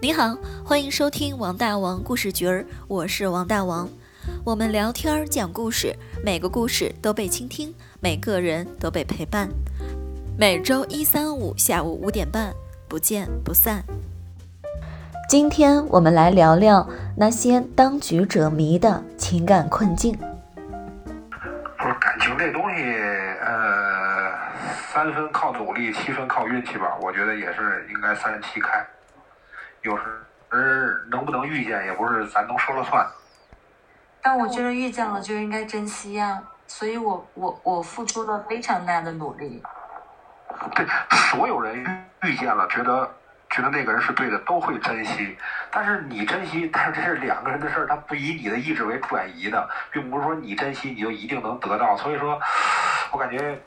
你好，欢迎收听王大王故事局儿，我是王大王。我们聊天讲故事，每个故事都被倾听，每个人都被陪伴。每周一、三、五下午五点半，不见不散。今天我们来聊聊那些当局者迷的情感困境。不是感情这东西，呃，三分靠努力，七分靠运气吧。我觉得也是应该三七开。有时能不能遇见，也不是咱能说了算。但我觉得遇见了就应该珍惜呀，所以我我我付出了非常大的努力。对，所有人遇见了，觉得觉得那个人是对的，都会珍惜。但是你珍惜，但是这是两个人的事儿，他不以你的意志为转移的，并不是说你珍惜你就一定能得到。所以说，我感觉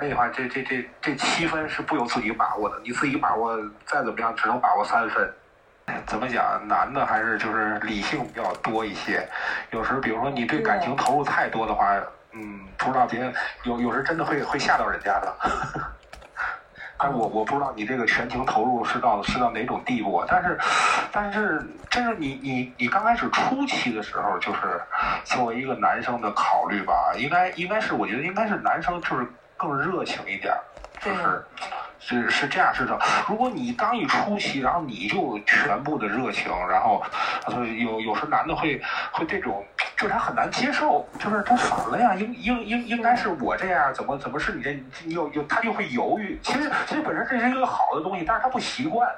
那句话，这这这这七分是不由自己把握的，你自己把握再怎么样，只能把握三分。怎么讲？男的还是就是理性比较多一些。有时候比如说你对感情投入太多的话，嗯，不知道别人有有时真的会会吓到人家的。但我我不知道你这个全情投入是到是到哪种地步。但是但是真是你你你刚开始初期的时候，就是作为一个男生的考虑吧，应该应该是我觉得应该是男生就是更热情一点，就是。是是这样式的，如果你刚一出席，然后你就全部的热情，然后，有有时男的会会这种，就是他很难接受，就是他反了呀，应应应应该是我这样，怎么怎么是你这，你有有他就会犹豫。其实其实本身这是一个好的东西，但是他不习惯，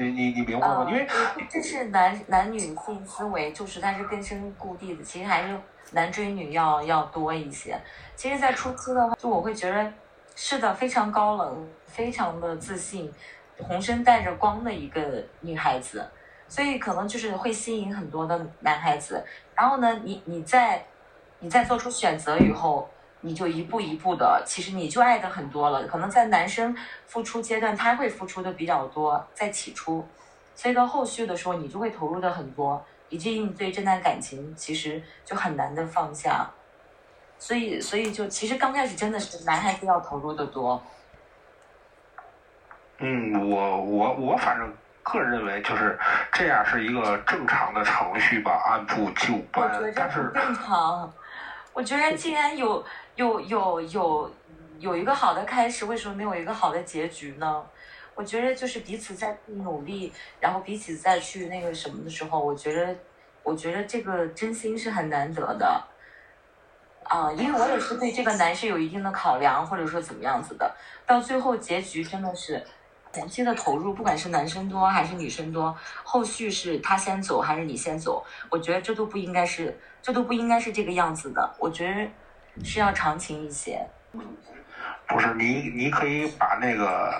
你你你明白吗？因为这是男男女性思维，就是它是根深固蒂的，其实还是男追女要要多一些。其实，在初期的话，就我会觉得。是的，非常高冷，非常的自信，浑身带着光的一个女孩子，所以可能就是会吸引很多的男孩子。然后呢，你你在你在做出选择以后，你就一步一步的，其实你就爱的很多了。可能在男生付出阶段，他会付出的比较多，在起初，所以到后续的时候，你就会投入的很多，以至于你对这段感情其实就很难的放下。所以，所以就其实刚开始真的是男孩子要投入的多。嗯，我我我反正个人认为就是这样是一个正常的程序吧，按部就班。我觉得不正常。我觉得既然有有有有有一个好的开始，为什么没有一个好的结局呢？我觉得就是彼此在努力，然后彼此再去那个什么的时候，我觉得我觉得这个真心是很难得的。啊，因为我也是对这个男生有一定的考量，或者说怎么样子的，到最后结局真的是前期的投入，不管是男生多还是女生多，后续是他先走还是你先走，我觉得这都不应该是，这都不应该是这个样子的，我觉得是要长情一些。不是你，你可以把那个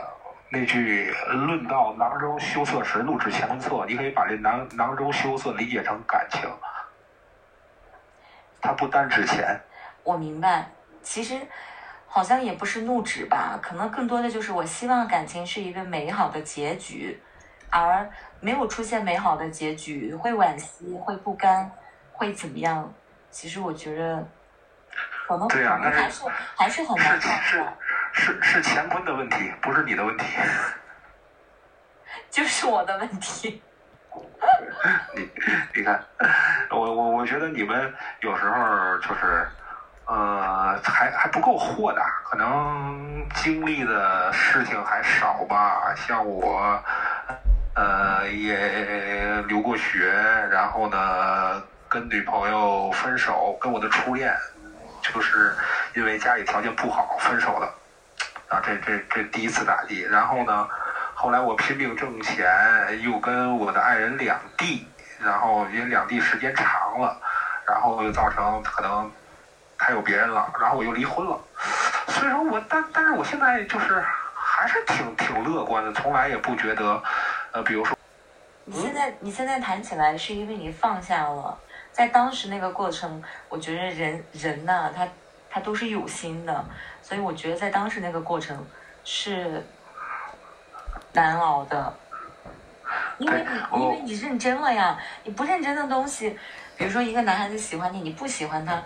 那句“论到囊中羞涩时，怒指乾坤侧”，你可以把这囊囊中羞涩理解成感情，它不单指钱。我明白，其实好像也不是怒指吧，可能更多的就是我希望感情是一个美好的结局，而没有出现美好的结局，会惋惜，会不甘，会怎么样？其实我觉得，可能可能还是还是很难看是是是乾坤的问题，不是你的问题，就是我的问题。你你看，我我我觉得你们有时候就是。呃，还还不够豁达，可能经历的事情还少吧。像我，呃，也留过学，然后呢，跟女朋友分手，跟我的初恋，就是因为家里条件不好分手的。啊，这这这第一次打击。然后呢，后来我拼命挣钱，又跟我的爱人两地，然后因为两地时间长了，然后又造成可能。他有别人了，然后我又离婚了，所以说我但但是我现在就是还是挺挺乐观的，从来也不觉得，呃，比如说，你现在你现在谈起来是因为你放下了，在当时那个过程，我觉得人人呐，他他都是有心的，所以我觉得在当时那个过程是难熬的，因为你因为你认真了呀，你不认真的东西，比如说一个男孩子喜欢你，你不喜欢他。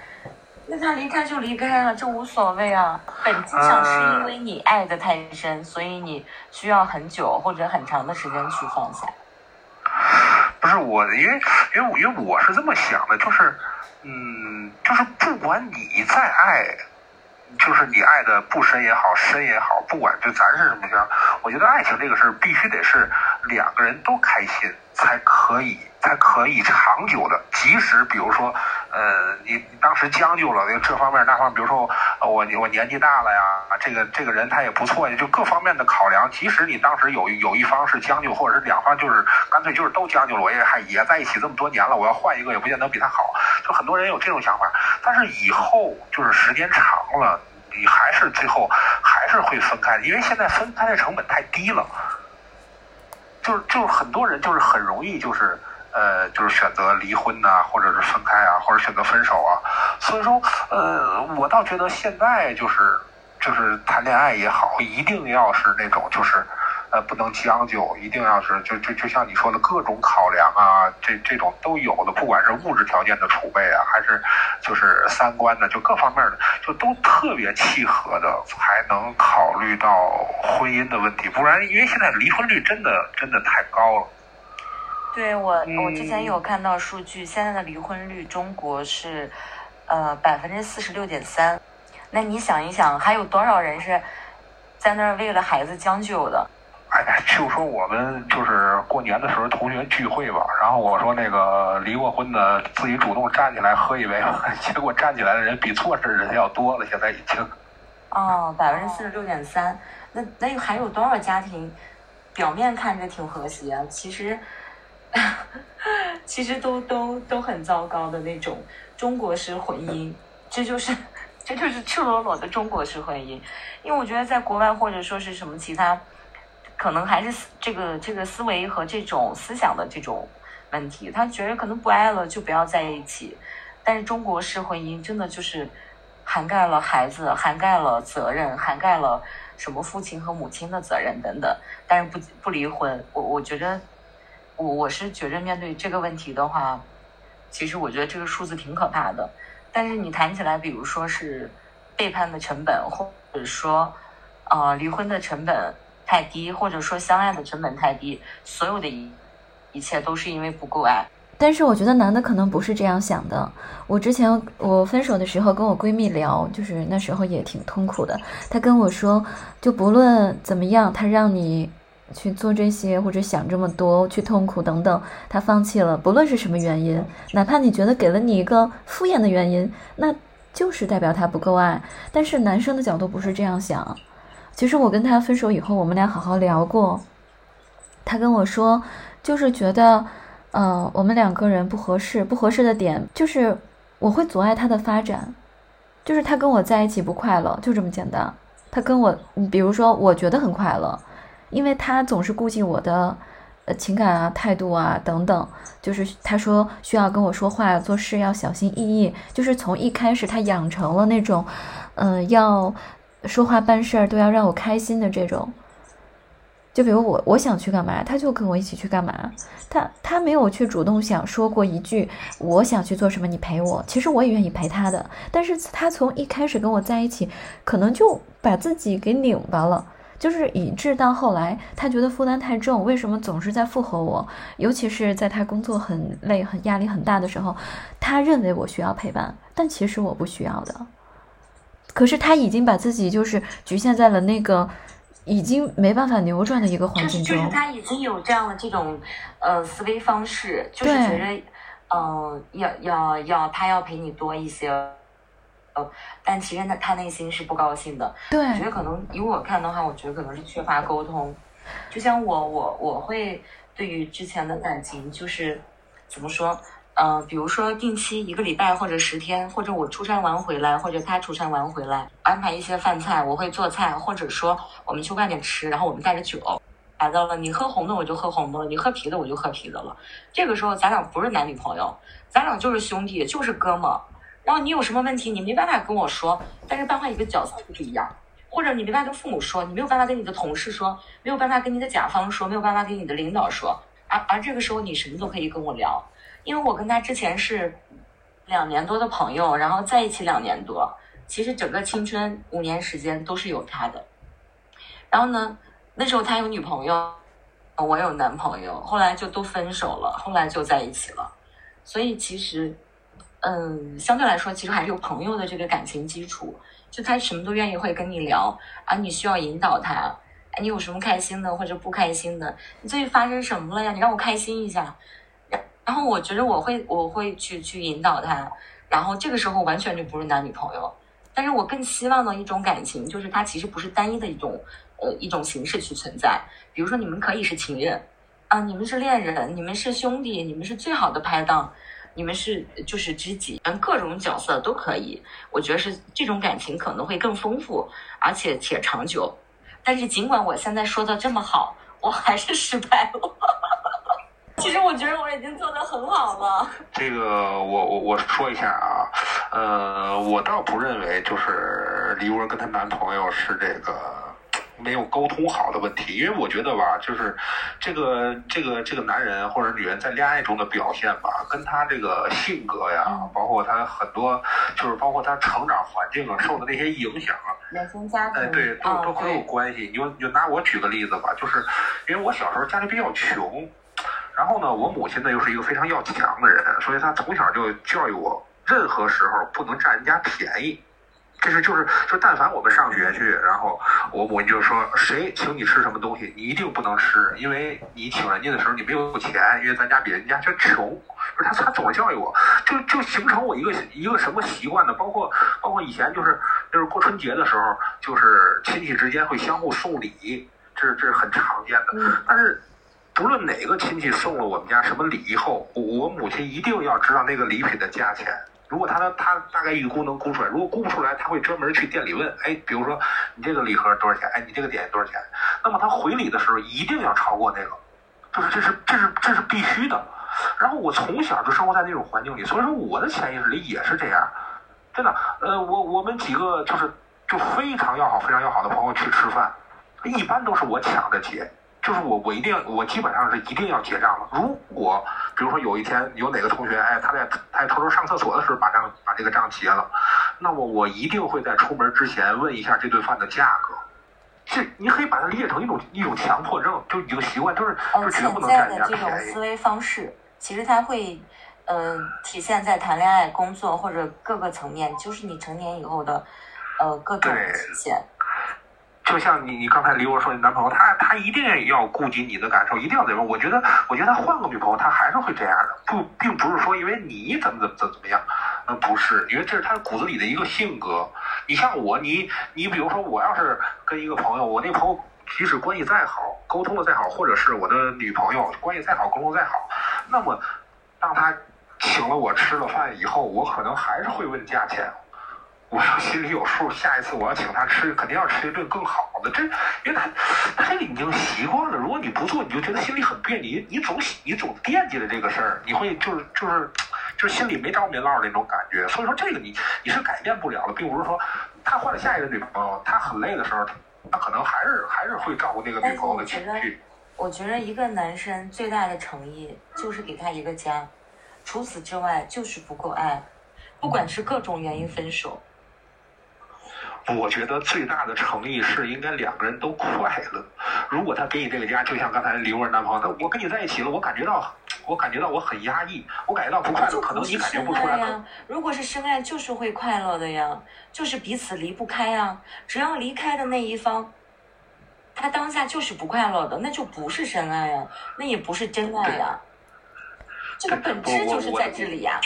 那他离开就离开了，这无所谓啊。本质上是因为你爱的太深，所以你需要很久或者很长的时间去放下。不是我，因为因为因为我是这么想的，就是嗯，就是不管你再爱。就是你爱的不深也好，深也好，不管就咱是什么样，我觉得爱情这个事儿必须得是两个人都开心才可以，才可以长久的。即使比如说，呃，你当时将就了，这方面那方面，比如说我我年纪大了呀，这个这个人他也不错呀，就各方面的考量。即使你当时有有一方是将就，或者是两方就是干脆就是都将就了，我也还也在一起这么多年了，我要换一个也不见得比他好。就很多人有这种想法，但是以后就是时间长了。你还是最后还是会分开，因为现在分开的成本太低了。就是就是很多人就是很容易就是呃就是选择离婚呐，或者是分开啊，或者选择分手啊。所以说呃，我倒觉得现在就是就是谈恋爱也好，一定要是那种就是。呃，不能将就，一定要是就就就像你说的各种考量啊，这这种都有的，不管是物质条件的储备啊，还是就是三观的，就各方面的，就都特别契合的，才能考虑到婚姻的问题。不然，因为现在离婚率真的真的太高了。对我，我之前有看到数据，现在的离婚率中国是呃百分之四十六点三。那你想一想，还有多少人是在那儿为了孩子将就的？哎呀，就说我们就是过年的时候同学聚会吧，然后我说那个离过婚的自己主动站起来喝一杯，结果站起来的人比错事人要多了，现在已经。哦，百分之四十六点三，那那还有多少家庭表面看着挺和谐，其实 其实都都都很糟糕的那种中国式婚姻，这就是这就是赤裸裸的中国式婚姻，因为我觉得在国外或者说是什么其他。可能还是这个这个思维和这种思想的这种问题，他觉得可能不爱了就不要在一起，但是中国式婚姻真的就是涵盖了孩子，涵盖了责任，涵盖了什么父亲和母亲的责任等等，但是不不离婚，我我觉得我我是觉着面对这个问题的话，其实我觉得这个数字挺可怕的，但是你谈起来，比如说是背叛的成本，或者说呃离婚的成本。太低，或者说相爱的成本太低，所有的一一切都是因为不够爱。但是我觉得男的可能不是这样想的。我之前我分手的时候跟我闺蜜聊，就是那时候也挺痛苦的。她跟我说，就不论怎么样，他让你去做这些或者想这么多，去痛苦等等，他放弃了，不论是什么原因，哪怕你觉得给了你一个敷衍的原因，那就是代表他不够爱。但是男生的角度不是这样想。其实我跟他分手以后，我们俩好好聊过。他跟我说，就是觉得，呃，我们两个人不合适，不合适的点就是我会阻碍他的发展，就是他跟我在一起不快乐，就这么简单。他跟我，比如说，我觉得很快乐，因为他总是顾及我的，呃，情感啊、态度啊等等。就是他说需要跟我说话、做事要小心翼翼，就是从一开始他养成了那种，嗯，要。说话办事儿都要让我开心的这种，就比如我我想去干嘛，他就跟我一起去干嘛。他他没有去主动想说过一句我想去做什么，你陪我。其实我也愿意陪他的，但是他从一开始跟我在一起，可能就把自己给拧巴了，就是以致到后来他觉得负担太重。为什么总是在附和我？尤其是在他工作很累、很压力很大的时候，他认为我需要陪伴，但其实我不需要的。可是他已经把自己就是局限在了那个已经没办法扭转的一个环境中。就是他已经有这样的这种呃思维方式，就是觉得嗯要要要他要陪你多一些，呃，但其实他他内心是不高兴的。对，我觉得可能以我看的话，我觉得可能是缺乏沟通。就像我我我会对于之前的感情就是怎么说？呃，比如说定期一个礼拜或者十天，或者我出差完回来，或者他出差完回来，安排一些饭菜，我会做菜，或者说我们去外面吃，然后我们带着酒来到了，你喝红的我就喝红的了，你喝啤的我就喝啤的了。这个时候咱俩不是男女朋友，咱俩就是兄弟，就是哥们。然后你有什么问题，你没办法跟我说，但是扮演一个角色不一样，或者你没办法跟父母说，你没有办法跟你的同事说，没有办法跟你的甲方说，没有办法跟你的领导说，而而这个时候你什么都可以跟我聊。因为我跟他之前是两年多的朋友，然后在一起两年多，其实整个青春五年时间都是有他的。然后呢，那时候他有女朋友，我有男朋友，后来就都分手了，后来就在一起了。所以其实，嗯，相对来说，其实还是有朋友的这个感情基础，就他什么都愿意会跟你聊啊，你需要引导他，你有什么开心的或者不开心的？你最近发生什么了呀？你让我开心一下。然然后我觉得我会我会去去引导他，然后这个时候完全就不是男女朋友，但是我更希望的一种感情，就是它其实不是单一的一种呃一种形式去存在。比如说你们可以是情人啊，你们是恋人，你们是兄弟，你们是最好的拍档，你们是就是知己，嗯，各种角色都可以。我觉得是这种感情可能会更丰富，而且且长久。但是尽管我现在说的这么好，我还是失败了。其实我觉得我已经做得很好了。这个我我我说一下啊，呃，我倒不认为就是李文跟她男朋友是这个没有沟通好的问题，因为我觉得吧，就是这个这个这个男人或者女人在恋爱中的表现吧，跟他这个性格呀，包括他很多就是包括他成长环境啊受的那些影响啊，原生家庭，哎，对，都都很有关系。你就你就拿我举个例子吧，就是因为我小时候家里比较穷。然后呢，我母亲呢又是一个非常要强的人，所以她从小就教育我，任何时候不能占人家便宜。这是就是就但凡我们上学去，然后我母亲就说，谁请你吃什么东西，你一定不能吃，因为你请人家的时候你没有钱，因为咱家比人家就穷。不是他他总是教育我，就就形成我一个一个什么习惯呢？包括包括以前就是就是过春节的时候，就是亲戚之间会相互送礼，这是这是很常见的，但是。不论哪个亲戚送了我们家什么礼以后，我母亲一定要知道那个礼品的价钱。如果他他大概预估能估出来，如果估不出来，他会专门去店里问。哎，比如说你这个礼盒多少钱？哎，你这个点多少钱？那么他回礼的时候一定要超过那个，就是这是这是这是必须的。然后我从小就生活在那种环境里，所以说我的潜意识里也是这样。真的，呃，我我们几个就是就非常要好、非常要好的朋友去吃饭，一般都是我抢着结。就是我，我一定要，我基本上是一定要结账了。如果比如说有一天有哪个同学，哎，他在他在偷偷上厕所的时候把账把这个账结了，那么我一定会在出门之前问一下这顿饭的价格。这你可以把它理解成一种一种强迫症，就一个习惯，就是就绝不能占人家便宜。这种思维方式，其实它会，呃，体现在谈恋爱、工作或者各个层面，就是你成年以后的，呃，各种体现。就像你，你刚才李我说你男朋友，他他一定要顾及你的感受，一定要怎么？我觉得，我觉得他换个女朋友，他还是会这样的。不，并不是说因为你怎么怎么怎么怎么样，嗯，不是，因为这是他骨子里的一个性格。你像我，你你比如说，我要是跟一个朋友，我那朋友即使关系再好，沟通的再好，或者是我的女朋友关系再好，沟通再好，那么当他请了我吃了饭以后，我可能还是会问价钱。我要心里有数，下一次我要请他吃，肯定要吃一顿更好的。这，因为他他这个已经习惯了。如果你不做，你就觉得心里很别扭。你总你总惦记着这个事儿，你会就是就是就是心里没着没落那种感觉。所以说，这个你你是改变不了的，并不是说他换了下一个女朋友，他很累的时候，他可能还是还是会照顾那个女朋友的情绪。我觉得一个男生最大的诚意就是给他一个家，除此之外就是不够爱，不管是各种原因分手。我觉得最大的诚意是应该两个人都快乐。如果他给你这个家，就像刚才刘文男朋友，那我跟你在一起了，我感觉到，我感觉到我很压抑，我感觉到不快乐，可能你感觉不出来呀。如果是深爱，就是会快乐的呀，就是彼此离不开呀。只要离开的那一方，他当下就是不快乐的，那就不是深爱呀，那也不是真爱呀。这个本质就是在这里呀。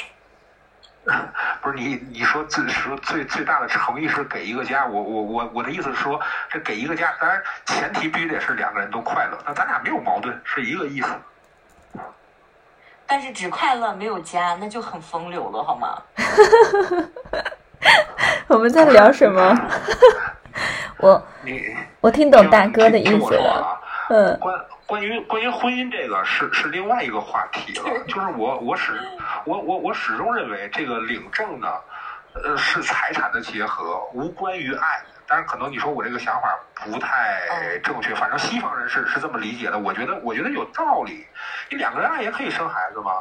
不是你，你说最说最最大的诚意是给一个家，我我我我的意思是说，这给一个家，当然前提必须得是两个人都快乐，那咱俩没有矛盾，是一个意思。但是只快乐没有家，那就很风流了，好吗？我们在聊什么？我我听懂大哥的意思了，嗯。关于关于婚姻这个是是另外一个话题了，就是我我始我我我始终认为这个领证呢，呃是财产的结合，无关于爱。但是可能你说我这个想法不太正确，反正西方人是是这么理解的。我觉得我觉得有道理，你两个人爱也可以生孩子吗？